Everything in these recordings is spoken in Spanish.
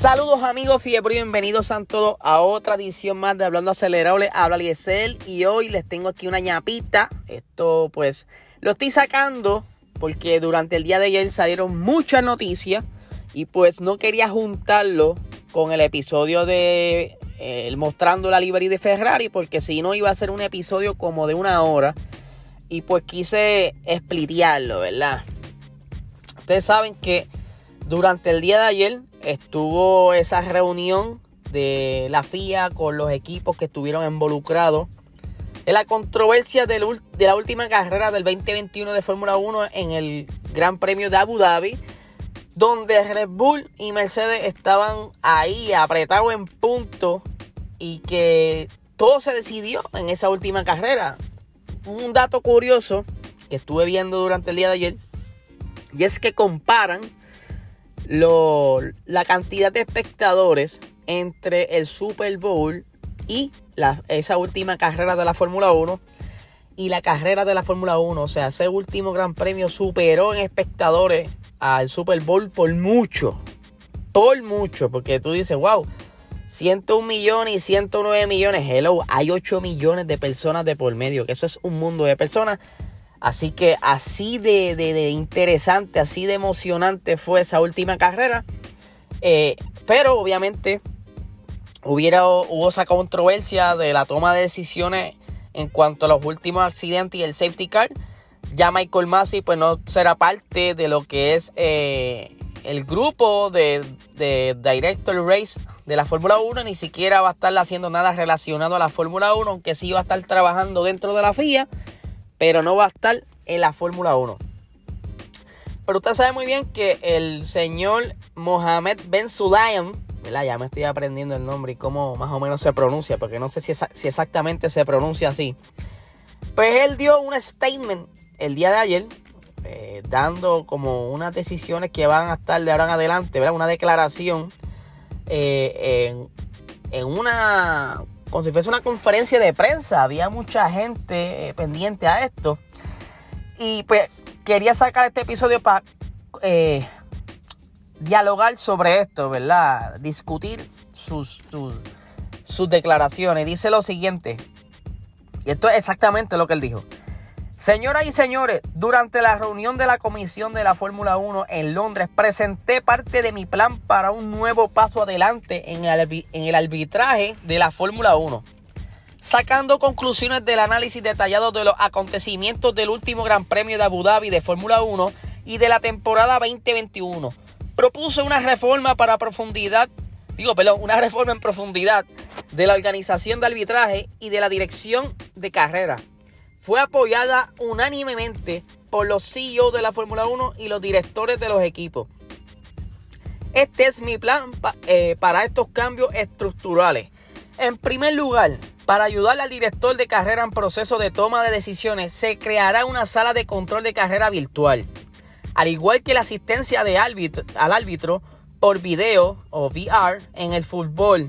Saludos amigos fiebre bienvenidos a todos a otra edición más de Hablando Acelerable. Habla Liesel y hoy les tengo aquí una ñapita. Esto pues lo estoy sacando porque durante el día de ayer salieron muchas noticias y pues no quería juntarlo con el episodio de eh, mostrando la librería de Ferrari porque si no iba a ser un episodio como de una hora y pues quise explicarlo, ¿verdad? Ustedes saben que durante el día de ayer estuvo esa reunión de la FIA con los equipos que estuvieron involucrados en la controversia de la última carrera del 2021 de Fórmula 1 en el Gran Premio de Abu Dhabi, donde Red Bull y Mercedes estaban ahí apretados en punto y que todo se decidió en esa última carrera. Un dato curioso que estuve viendo durante el día de ayer y es que comparan la cantidad de espectadores entre el Super Bowl y esa última carrera de la Fórmula 1 y la carrera de la Fórmula 1. O sea, ese último gran premio superó en espectadores al Super Bowl por mucho. Por mucho. Porque tú dices, wow, 101 millones y 109 millones. Hello, hay 8 millones de personas de por medio. Que eso es un mundo de personas. Así que así de, interesante, así de emocionante fue esa última carrera. Eh, pero obviamente hubiera, hubo esa controversia de la toma de decisiones en cuanto a los últimos accidentes y el safety car. Ya Michael Massey pues no será parte de lo que es eh, el grupo de, de Director Race de la Fórmula 1. Ni siquiera va a estar haciendo nada relacionado a la Fórmula 1, aunque sí va a estar trabajando dentro de la FIA pero no va a estar en la Fórmula 1. Pero usted sabe muy bien que el señor Mohamed Ben Sulayem, ya me estoy aprendiendo el nombre y cómo más o menos se pronuncia, porque no sé si, exactamente se pronuncia así. Pues él dio un statement el día de ayer, eh, dando como unas decisiones que van a estar de ahora en adelante, ¿verdad? Una declaración eh, en, una como si fuese una conferencia de prensa. Había mucha gente eh, pendiente a esto. Y pues quería sacar este episodio para eh, dialogar sobre esto, ¿verdad? Discutir sus, sus, sus declaraciones. Dice lo siguiente. Y esto es exactamente lo que él dijo. Señoras y señores, durante la reunión de la Comisión de la Fórmula 1 en Londres, presenté parte de mi plan para un nuevo paso adelante en el, arbitraje de la Fórmula 1. Sacando conclusiones del análisis detallado de los acontecimientos del último Gran Premio de Abu Dhabi de Fórmula 1 y de la temporada 2021, propuse una reforma para profundidad, digo, perdón, una reforma en profundidad de la organización de arbitraje y de la dirección de carrera fue apoyada unánimemente por los CEO de la Fórmula 1 y los directores de los equipos. Este es mi plan eh, para estos cambios estructurales. En primer lugar, para ayudar al director de carrera en proceso de toma de decisiones, se creará una sala de control de carrera virtual. Al igual que la asistencia de árbitro, al árbitro por video o VR en el fútbol,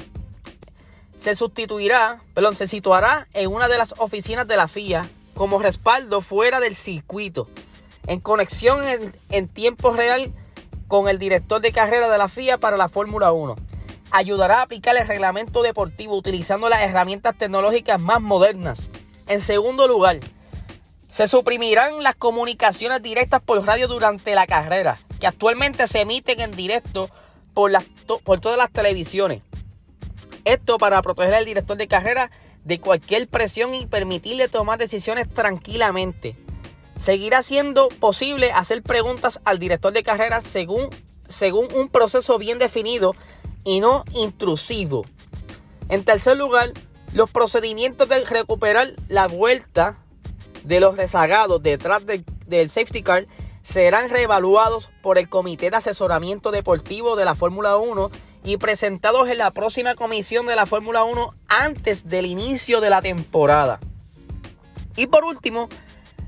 se sustituirá, perdón, se situará en una de las oficinas de la FIA como respaldo fuera del circuito, en conexión en, tiempo real con el director de carrera de la FIA para la Fórmula 1. Ayudará a aplicar el reglamento deportivo utilizando las herramientas tecnológicas más modernas. En segundo lugar, se suprimirán las comunicaciones directas por radio durante la carrera, que actualmente se emiten en directo por, las, por todas las televisiones. Esto para proteger al director de carrera de cualquier presión y permitirle tomar decisiones tranquilamente. Seguirá siendo posible hacer preguntas al director de carrera según, según un proceso bien definido y no intrusivo. En tercer lugar, los procedimientos de recuperar la vuelta de los rezagados detrás del safety car serán reevaluados por el Comité de Asesoramiento Deportivo de la Fórmula 1 y presentados en la próxima comisión de la Fórmula 1 antes del inicio de la temporada. Y por último,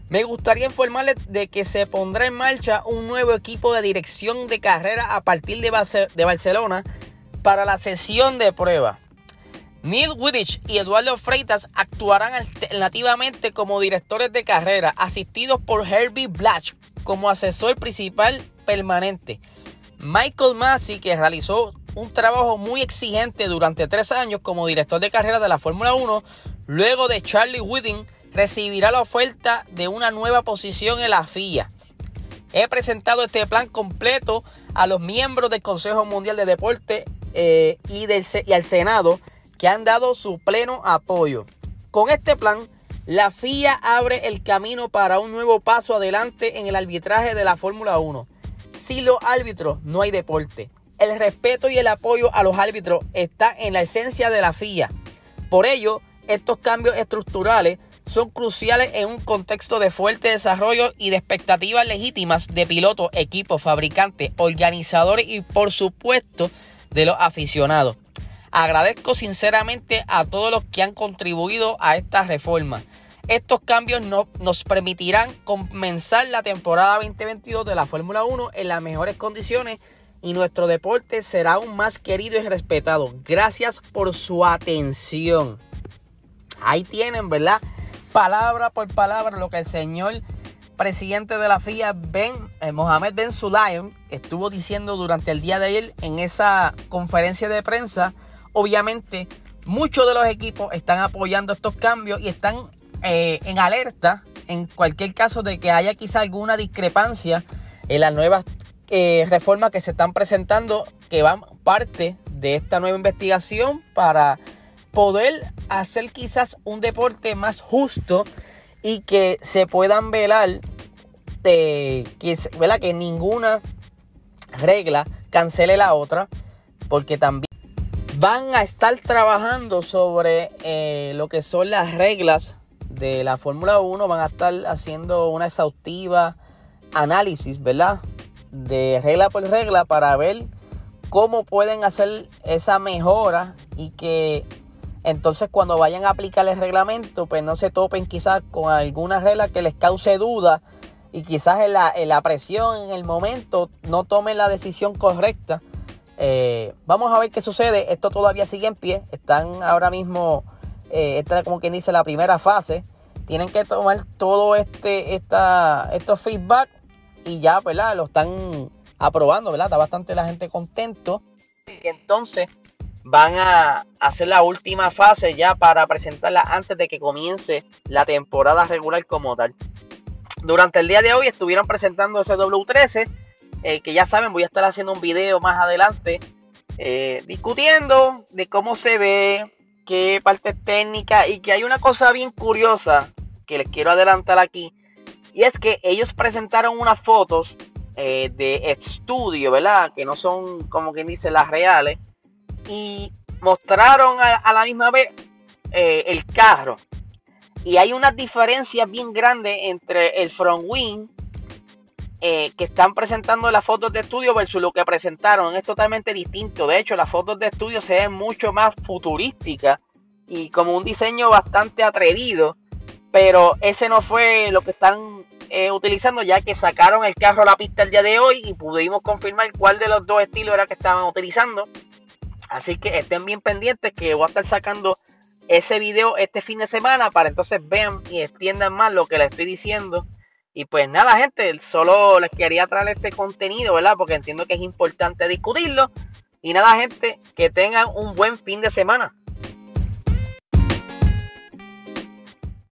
me gustaría informarles de que se pondrá en marcha un nuevo equipo de dirección de carrera a partir de, de Barcelona para la sesión de prueba. Neil Wittich y Eduardo Freitas actuarán alternativamente como directores de carrera, asistidos por Herbie Blatch como asesor principal permanente. Michael Massey, que realizó un trabajo muy exigente durante tres años como director de carrera de la Fórmula 1, luego de Charlie Whiting recibirá la oferta de una nueva posición en la FIA. He presentado este plan completo a los miembros del Consejo Mundial de Deporte eh, y, y al Senado que han dado su pleno apoyo. Con este plan, la FIA abre el camino para un nuevo paso adelante en el arbitraje de la Fórmula 1. Si los árbitros no hay deporte. El respeto y el apoyo a los árbitros está en la esencia de la FIA. Por ello, estos cambios estructurales son cruciales en un contexto de fuerte desarrollo y de expectativas legítimas de pilotos, equipos, fabricantes, organizadores y por supuesto de los aficionados. Agradezco sinceramente a todos los que han contribuido a esta reforma. Estos cambios nos permitirán comenzar la temporada 2022 de la Fórmula 1 en las mejores condiciones y nuestro deporte será aún más querido y respetado. Gracias por su atención. Ahí tienen, ¿verdad? Palabra por palabra lo que el señor presidente de la FIA, Ben, eh, Mohamed Ben Sulayem, estuvo diciendo durante el día de ayer en esa conferencia de prensa. Obviamente, muchos de los equipos están apoyando estos cambios y están eh, en alerta en cualquier caso de que haya quizá alguna discrepancia en las nuevas eh, reformas que se están presentando que van parte de esta nueva investigación para poder hacer quizás un deporte más justo y que se puedan velar de que, que ninguna regla cancele la otra porque también van a estar trabajando sobre eh, lo que son las reglas de la Fórmula 1 van a estar haciendo una exhaustiva análisis, ¿verdad? De regla por regla para ver cómo pueden hacer esa mejora y que entonces cuando vayan a aplicar el reglamento pues no se topen quizás con alguna regla que les cause duda y quizás en la, en la presión en el momento no tomen la decisión correcta. Eh, vamos a ver qué sucede. Esto todavía sigue en pie. Están ahora mismo eh, como quien dice la primera fase. Tienen que tomar todo este, esta, estos feedback y ya, ¿verdad? Lo están aprobando, ¿verdad? Está bastante la gente contento. Y entonces van a hacer la última fase ya para presentarla antes de que comience la temporada regular como tal. Durante el día de hoy estuvieron presentando ese W13, eh, que ya saben, voy a estar haciendo un video más adelante eh, discutiendo de cómo se ve, qué parte técnica y que hay una cosa bien curiosa que les quiero adelantar aquí. Y es que ellos presentaron unas fotos eh, de estudio, ¿verdad? Que no son como quien dice las reales. Y mostraron a, la misma vez eh, el carro. Y hay unas diferencias bien grandes entre el front wing eh, que están presentando las fotos de estudio versus lo que presentaron. Es totalmente distinto. De hecho, las fotos de estudio se ven mucho más futurísticas y como un diseño bastante atrevido. Pero ese no fue lo que están eh, utilizando ya que sacaron el carro a la pista el día de hoy y pudimos confirmar cuál de los dos estilos era que estaban utilizando. Así que estén bien pendientes que voy a estar sacando ese video este fin de semana para entonces vean y extiendan más lo que les estoy diciendo y pues nada, gente, solo les quería traer este contenido, ¿verdad? Porque entiendo que es importante discutirlo. Y nada, gente, que tengan un buen fin de semana.